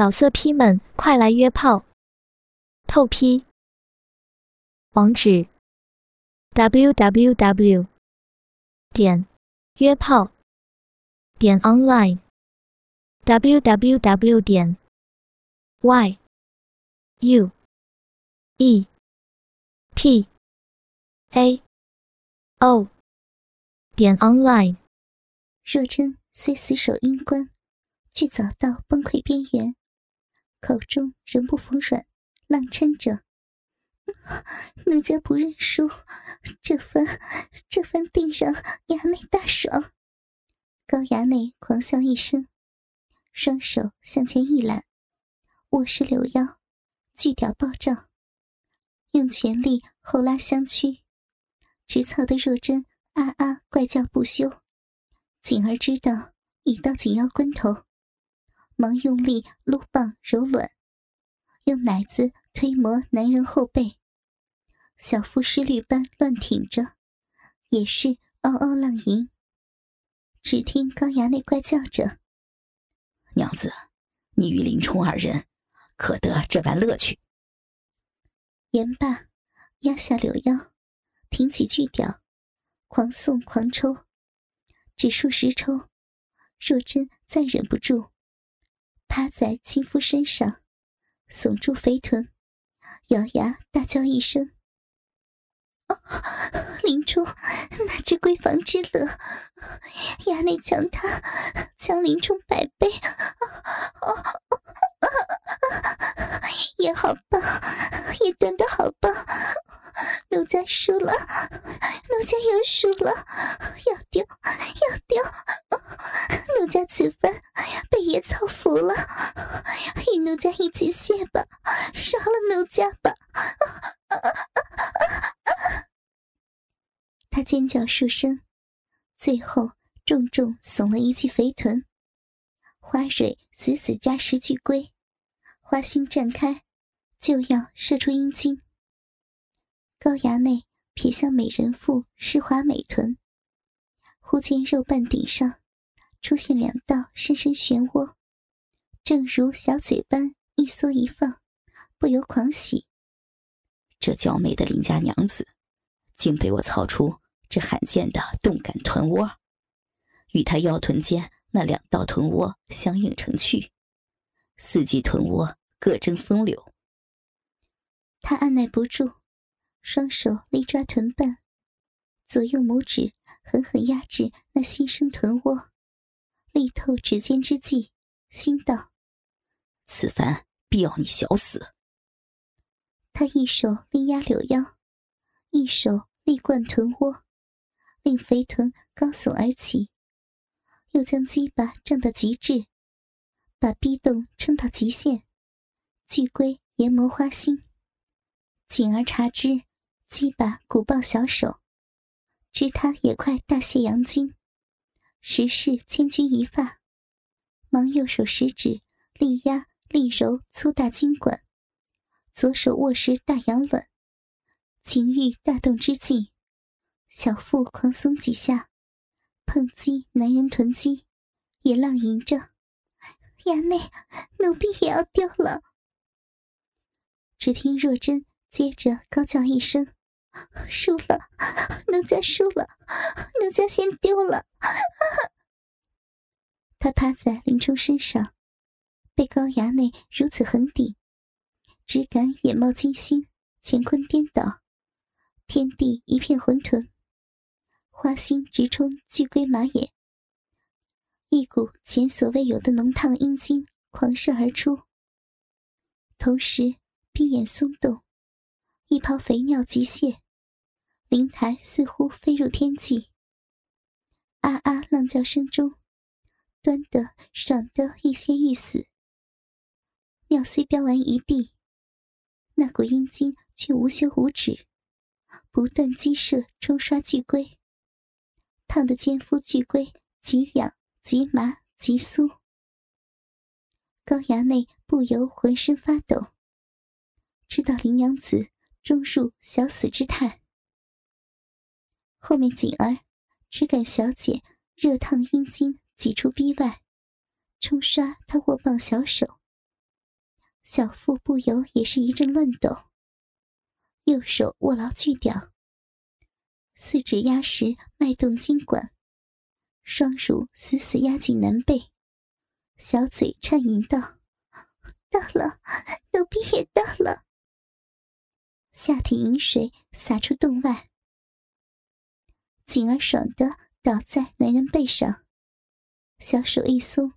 老色批们，快来约炮！透批。网址：w w w 点约炮点 online w w w 点 y u e p a o 点 online。若真虽死守阴关，却早到崩溃边缘。口中仍不服软，浪嗔着：“奴家不认输，这番这番定让衙内大爽。”高衙内狂笑一声，双手向前一揽，握实柳腰，巨屌暴涨，用全力后拉相屈，直操的若真啊啊怪叫不休。锦儿知道已到紧要关头。忙用力撸棒揉卵，用奶子推磨男人后背，小腹湿绿般乱挺着，也是嗷嗷浪吟。只听高衙内怪叫着：“娘子，你与林冲二人可得这般乐趣？”言罢，压下柳腰，挺起巨屌，狂送狂抽，只数十抽，若真再忍不住。趴在亲夫身上，耸住肥臀，咬牙大叫一声：“林冲，哪知闺房之乐？衙内强他，强林冲百倍，也好棒，也端的好棒。奴家输了，奴家又输了，要丢，要丢。奴家此番被野草服了，与奴家一起谢吧，饶了奴家吧！”他尖叫数声，最后重重耸了一记肥臀，花蕊死死夹实巨龟，花心绽开，就要射出阴茎。高衙内瞥向美人腹湿滑美臀，忽见肉瓣顶上出现两道深深漩涡，正如小嘴般一缩一放，不由狂喜。这娇美的邻家娘子，竟被我操出这罕见的动感臀窝，与他腰臀间那两道臀窝相映成趣，四季臀窝各争风流。他按耐不住。双手力抓臀瓣，左右拇指狠狠压制那新生臀窝，力透指尖之际，心道：“此番必要你小死。”他一手力压柳腰，一手力灌臀窝，令肥臀高耸而起，又将鸡巴胀到极致，把逼洞撑到极限，巨龟研磨花心，紧而察之。鸡巴鼓抱小手，知他也快大泄阳精，实是千钧一发，忙右手食指力压力揉粗大筋管，左手握实大阳卵，情欲大动之际，小腹狂松几下，碰击男人臀肌，也浪吟着：“衙内，奴婢也要丢了。”只听若真接着高叫一声。输了，奴家输了，奴家先丢了。他趴在林冲身上，被高衙内如此狠顶，只感眼冒金星，乾坤颠倒，天地一片混沌，花心直冲巨龟马眼，一股前所未有的浓烫阴茎狂射而出，同时闭眼松动。一泡肥尿急泻，灵台似乎飞入天际。啊啊！浪叫声中，端的爽得欲仙欲死。尿虽飙完一地，那股阴茎却无休无止，不断激射冲刷巨龟，烫得奸夫巨龟极痒极麻极酥。高衙内不由浑身发抖，知道林娘子。终入小死之态。后面锦儿只感小姐热烫阴茎挤出逼外，冲刷他握棒小手，小腹不由也是一阵乱抖，右手握牢锯屌，四指压实脉动筋管，双乳死死压紧男背，小嘴颤吟道：“到了，奴婢也到了。”下体饮水洒出洞外，景儿爽的倒在男人背上，小手一松，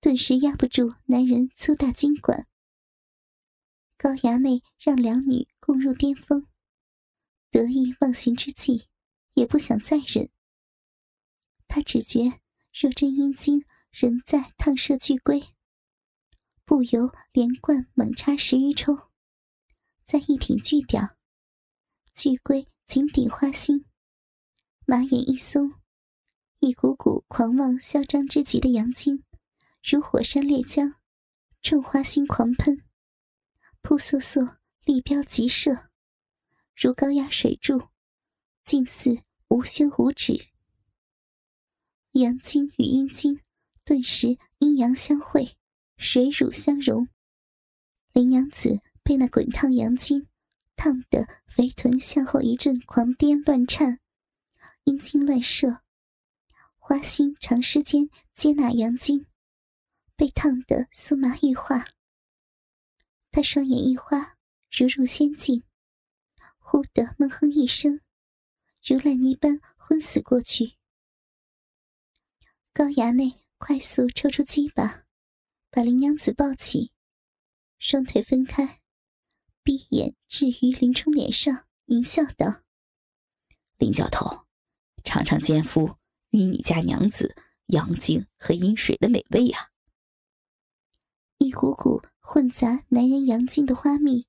顿时压不住男人粗大筋管。高衙内让两女共入巅峰，得意忘形之际，也不想再忍。他只觉若真阴茎仍在烫射巨龟，不由连贯猛插十余抽。再一挺巨屌，巨龟紧顶花心，马眼一松，一股股狂妄嚣张之极的阳精，如火山烈浆，冲花心狂喷，扑簌簌立标急射，如高压水柱，近似无休无止。阳精与阴精顿时阴阳相会，水乳相融，林娘子。被那滚烫阳精烫得肥臀向后一阵狂颠乱颤，阴茎乱射，花心长时间接纳阳精，被烫得酥麻欲化。他双眼一花，如入仙境，忽地闷哼一声，如烂泥般昏死过去。高衙内快速抽出鸡巴，把林娘子抱起，双腿分开。闭眼置于林冲脸上，淫笑道：“林教头，尝尝奸夫与你家娘子阳精和阴水的美味呀！”一股股混杂男人阳精的花蜜，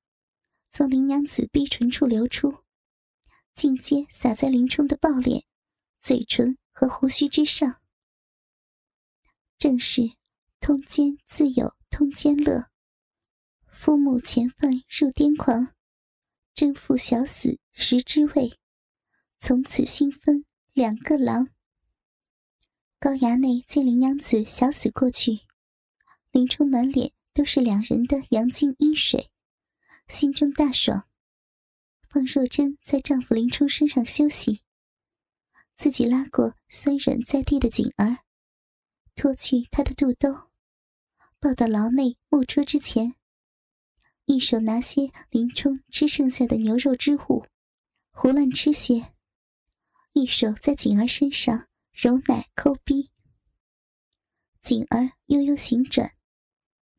从林娘子逼唇处流出，尽皆洒在林冲的暴脸、嘴唇和胡须之上。正是通奸自有通奸乐。夫母前犯入癫狂，真妇小死食之味，从此新分两个郎。高衙内见林娘子小死过去，林冲满脸都是两人的阳精阴水，心中大爽。放若真在丈夫林冲身上休息，自己拉过酸软在地的锦儿，脱去她的肚兜，抱到牢内木桌之前。一手拿些林冲吃剩下的牛肉之物，胡乱吃些；一手在锦儿身上揉奶抠逼。锦儿悠悠行转，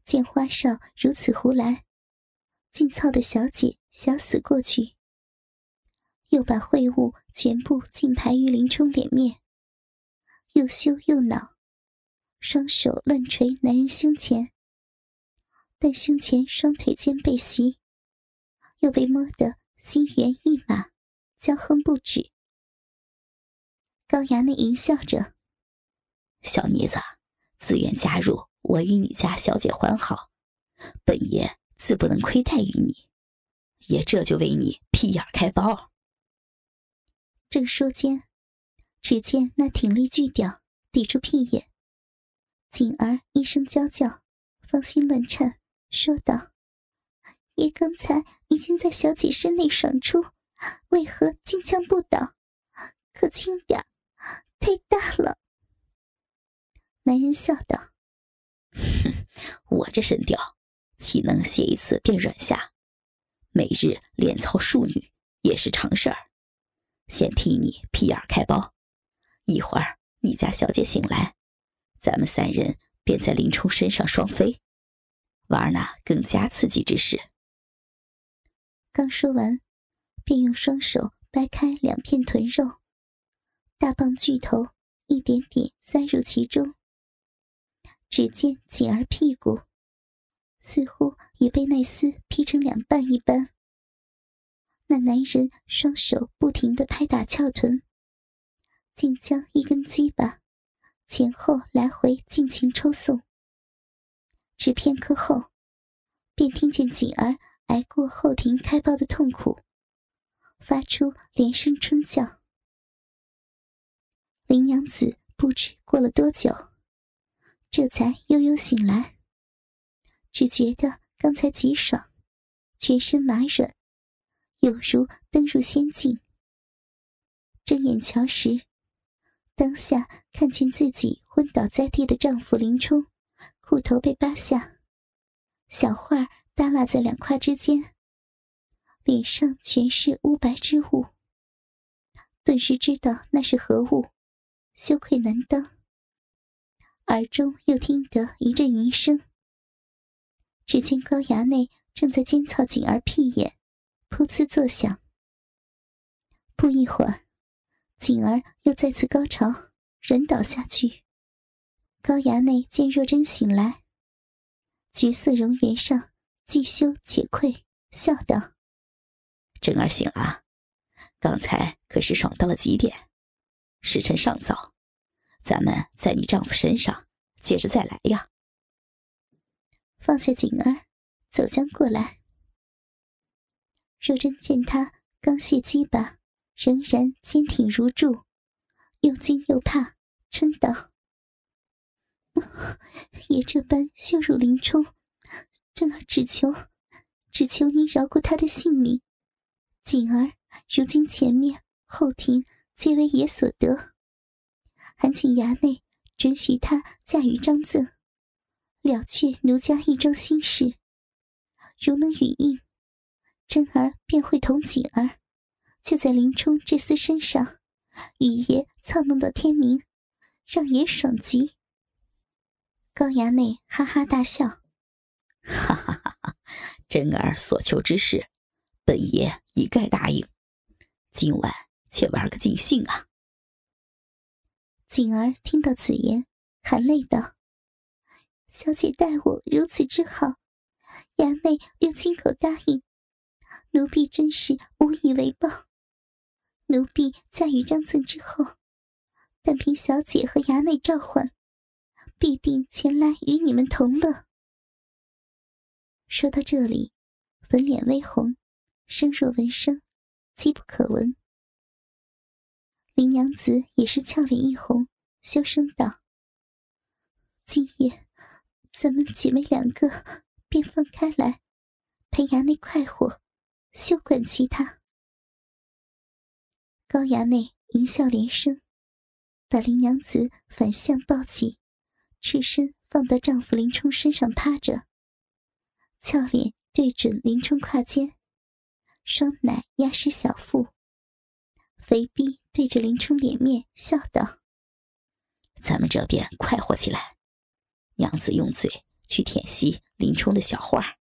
见花少如此胡来，竟操的小姐想死过去。又把秽物全部尽排于林冲脸面，又羞又恼，双手乱捶男人胸前。但胸前双腿间被袭，又被摸得心猿意马，娇哼不止。高衙内淫笑着：“小妮子，自愿加入我与你家小姐欢好，本爷自不能亏待于你，爷这就为你屁眼开包。”正说间，只见那挺立巨屌抵住屁眼，锦儿一声娇叫，芳心乱颤。说道：“爷刚才已经在小姐身内爽出，为何金枪不倒？可轻点，太大了。”男人笑道：“哼，我这身吊，岂能歇一次便软下？每日连操数女也是常事儿。先替你屁眼开包，一会儿你家小姐醒来，咱们三人便在林冲身上双飞。”玩那更加刺激之事。刚说完，便用双手掰开两片臀肉，大棒巨头一点点塞入其中。只见锦儿屁股似乎也被奈斯劈成两半一般。那男人双手不停的拍打翘臀，竟将一根鸡巴前后来回尽情抽送。只片刻后，便听见锦儿挨过后庭开包的痛苦，发出连声春叫。林娘子不知过了多久，这才悠悠醒来，只觉得刚才极爽，全身麻软，有如登入仙境。睁眼瞧时，当下看见自己昏倒在地的丈夫林冲，裤头被扒下，小画耷拉在两胯之间，脸上全是乌白之物。顿时知道那是何物，羞愧难当。耳中又听得一阵淫声，只见高衙内正在尖操锦儿屁眼，噗呲作响。不一会儿。锦儿又再次高潮，人倒下去。高衙内见若真醒来，绝色容颜上既羞且愧，笑道：“真儿醒了，刚才可是爽到了极点。时辰尚早，咱们在你丈夫身上接着再来呀。”放下锦儿，走将过来。若真见他刚卸鸡巴。仍然坚挺如柱，又惊又怕，嗔道：“ 爷这般羞辱林冲，真儿只求，只求您饶过他的性命。锦儿如今前面后庭皆为爷所得，还请衙内准许他嫁与张赠，了却奴家一桩心事。如能允应，真儿便会同锦儿。”就在林冲这厮身上，与爷操弄到天明，让爷爽极。高衙内哈哈大笑，哈哈哈哈！真儿所求之事，本爷一概答应。今晚且玩个尽兴啊！锦儿听到此言，含泪道：“小姐待我如此之好，衙内又亲口答应，奴婢真是无以为报。”奴婢嫁与张赠之后，但凭小姐和衙内召唤，必定前来与你们同乐。说到这里，粉脸微红，声若闻声，机不可闻。林娘子也是俏脸一红，羞声道：“今夜咱们姐妹两个便分开来，陪衙内快活，休管其他。”高衙内淫笑连声，把林娘子反向抱起，赤身放到丈夫林冲身上趴着，俏脸对准林冲胯间，双奶压实小腹，肥逼对着林冲脸面笑道：“咱们这边快活起来，娘子用嘴去舔吸林冲的小花，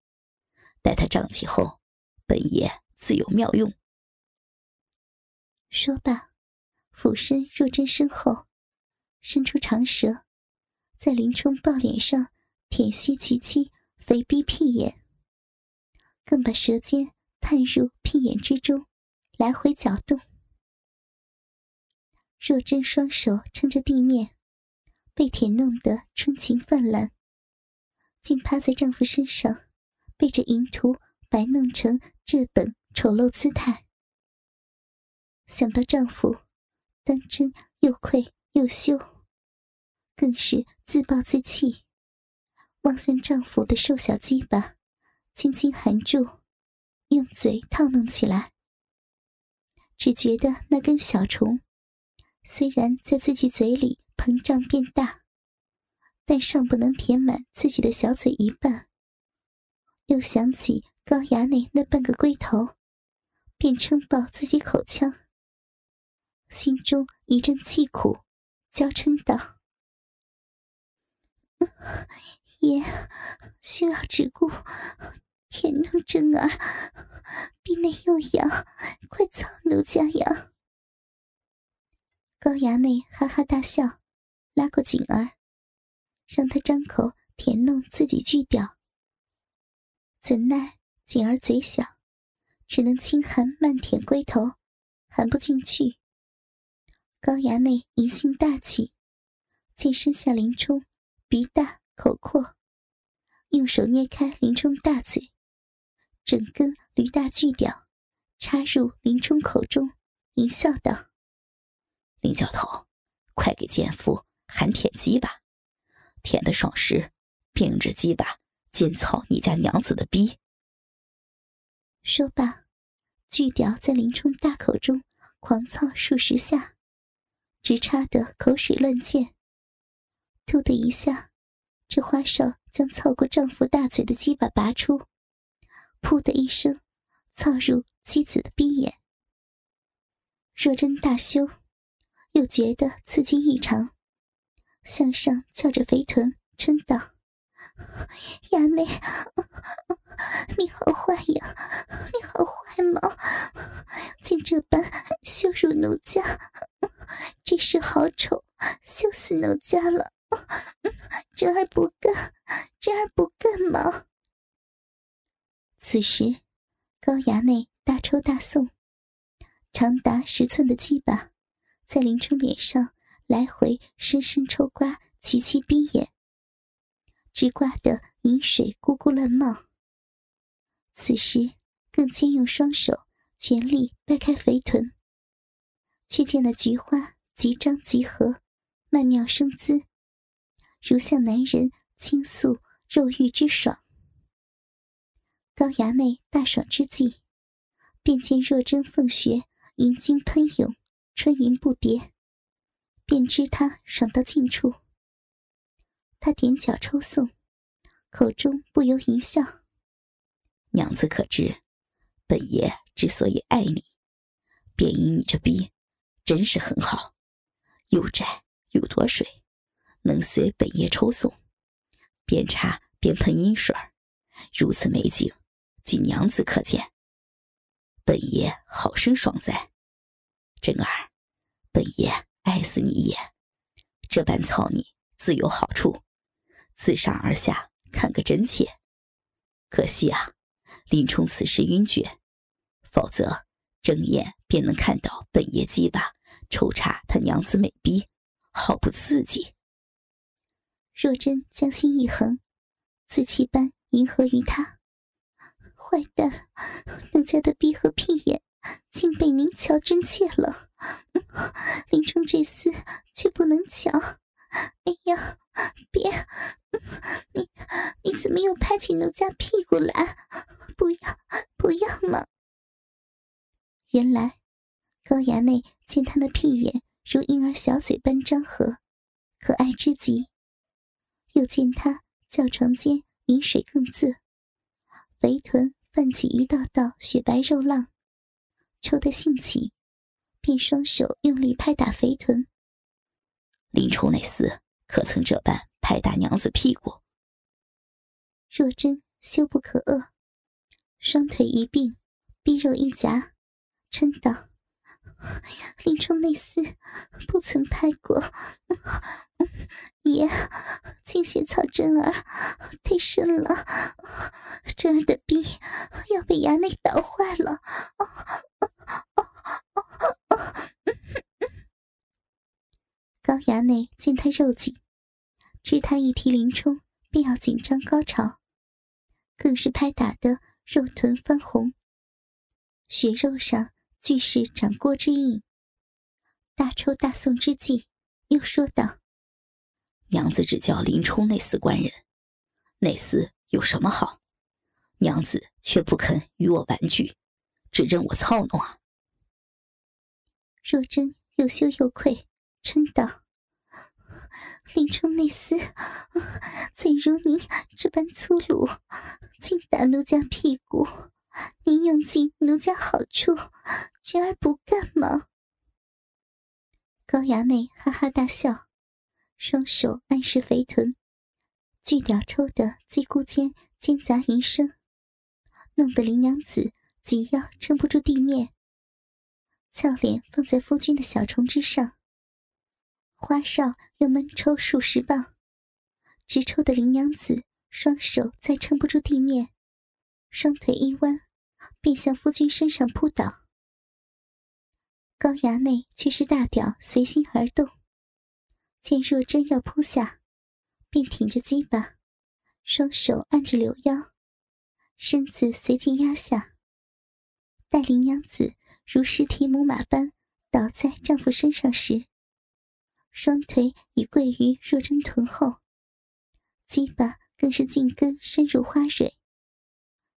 待他胀起后，本爷自有妙用。”说罢，俯身若真身后，伸出长舌，在林冲抱脸上舔吸其妻肥逼屁眼，更把舌尖探入屁眼之中，来回搅动。若真双手撑着地面，被舔弄得春情泛滥，竟趴在丈夫身上，被这淫徒摆弄成这等丑陋姿态。想到丈夫，当真又愧又羞，更是自暴自弃，望向丈夫的瘦小鸡巴，轻轻含住，用嘴套弄起来。只觉得那根小虫，虽然在自己嘴里膨胀变大，但尚不能填满自己的小嘴一半。又想起高衙内那半个龟头，便撑爆自己口腔。心中一阵气苦，娇嗔道：“ 爷，需要只顾甜弄真儿，鼻内又痒，快操奴家呀！”高衙内哈哈大笑，拉过锦儿，让他张口舔弄自己巨屌。怎奈锦儿嘴小，只能轻含慢舔龟头，含不进去。高衙内疑心大起，见身下林冲鼻大口阔，用手捏开林冲大嘴，整根驴大巨屌插入林冲口中，淫笑道：“林教头，快给奸夫喊舔鸡吧！舔的爽时，并着鸡巴尽操你家娘子的逼！说罢，巨屌在林冲大口中狂操数十下，直插得口水乱溅。突的一下，这花少将操过丈夫大嘴的鸡巴拔出，噗的一声，操入妻子的逼眼。若真大羞，又觉得刺激异常，向上翘着肥臀，嗔道。衙内，你好坏呀！你好坏吗？竟这般羞辱奴家，真是好丑，羞死奴家了！这儿不干，这儿不干吗？此时，高衙内大抽大送，长达十寸的鸡巴在林冲脸上来回深深抽刮，齐齐逼眼。直挂得饮水咕咕乱冒。此时更兼用双手全力掰开肥臀，却见那菊花即张即合，曼妙生姿，如向男人倾诉肉欲之爽。高衙内大爽之际，便见若真凤穴银精喷涌，春吟不迭，便知他爽到尽处。他踮脚抽送，口中不由淫笑：“娘子可知，本爷之所以爱你，便因你这逼真是很好，又窄又多水，能随本爷抽送，边插边喷阴水如此美景，仅娘子可见。本爷好生爽哉！真儿，本爷爱死你也！这般操你，自有好处。”自上而下看个真切，可惜啊，林冲此时晕厥，否则睁眼便能看到本爷鸡巴抽插他娘子美逼，好不刺激。若真将心一横，自气般迎合于他：“坏蛋，奴家的逼和屁眼竟被您瞧真切了，林冲这厮却不能瞧。”哎呀，别！你你怎么又拍起奴家屁股来？不要不要嘛！原来高衙内见他那屁眼如婴儿小嘴般张合，可爱之极；又见他叫床间饮水更自，肥臀泛起一道道雪白肉浪，抽得兴起，便双手用力拍打肥臀。林冲那厮可曾这般拍打娘子屁股？若真羞不可遏，双腿一并，臂肉一夹，嗔道：“林冲那厮不曾拍过，爷，请血草真儿太深了，真儿的臂要被衙内捣坏了。”高衙内见他肉紧，知他一提林冲便要紧张高潮，更是拍打得肉臀翻红，血肉上俱是掌掴之印。大抽大送之际，又说道：“娘子只教林冲那厮官人，那厮有什么好？娘子却不肯与我玩具，只任我操弄啊！”若真又羞又愧。嗔道：“林冲那厮 怎如您这般粗鲁，竟打奴家屁股？您用尽奴家好处，侄儿不干吗？”高衙内哈哈大笑，双手按实肥臀，巨屌抽得鸡咕间尖杂银声，弄得林娘子紧要撑不住地面，俏脸放在夫君的小床之上。花哨又闷抽数十棒，直抽的林娘子双手再撑不住地面，双腿一弯，便向夫君身上扑倒。高衙内却是大屌随心而动，见若真要扑下，便挺着鸡巴，双手按着柳腰，身子随即压下。待林娘子如尸体母马般倒在丈夫身上时，双腿已跪于若真臀后，鸡巴更是进根深入花蕊，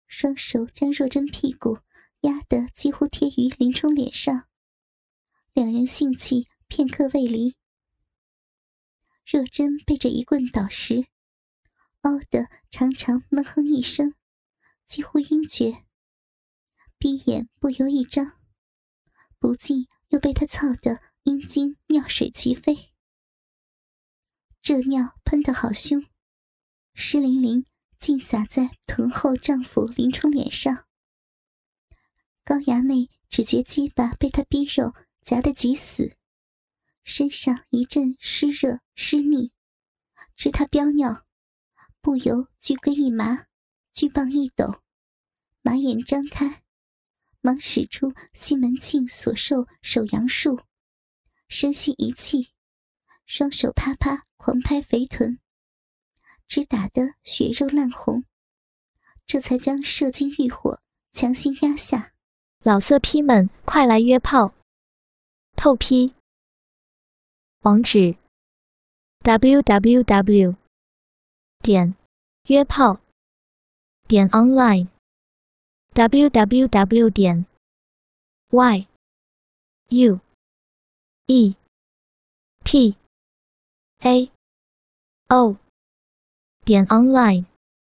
双手将若真屁股压得几乎贴于林冲脸上，两人性气片刻未离。若真被这一棍倒时，嗷的长长闷哼一声，几乎晕厥，闭眼不由一张，不禁又被他操得阴茎尿水齐飞。这尿喷得好凶，湿淋淋，竟洒在臀后丈夫林冲脸上。高衙内只觉鸡巴被他逼肉夹得极死，身上一阵湿热湿腻，知他飙尿。不由巨龟一麻，巨棒一抖，马眼张开，忙使出西门庆所授手阳术，深吸一气，双手啪啪狂拍肥臀，只打得血肉烂红，这才将射精欲火强行压下。老色批们，快来约炮！透批。网址：w w w. 点约炮点 online w w w 点 y u e p a o 点 online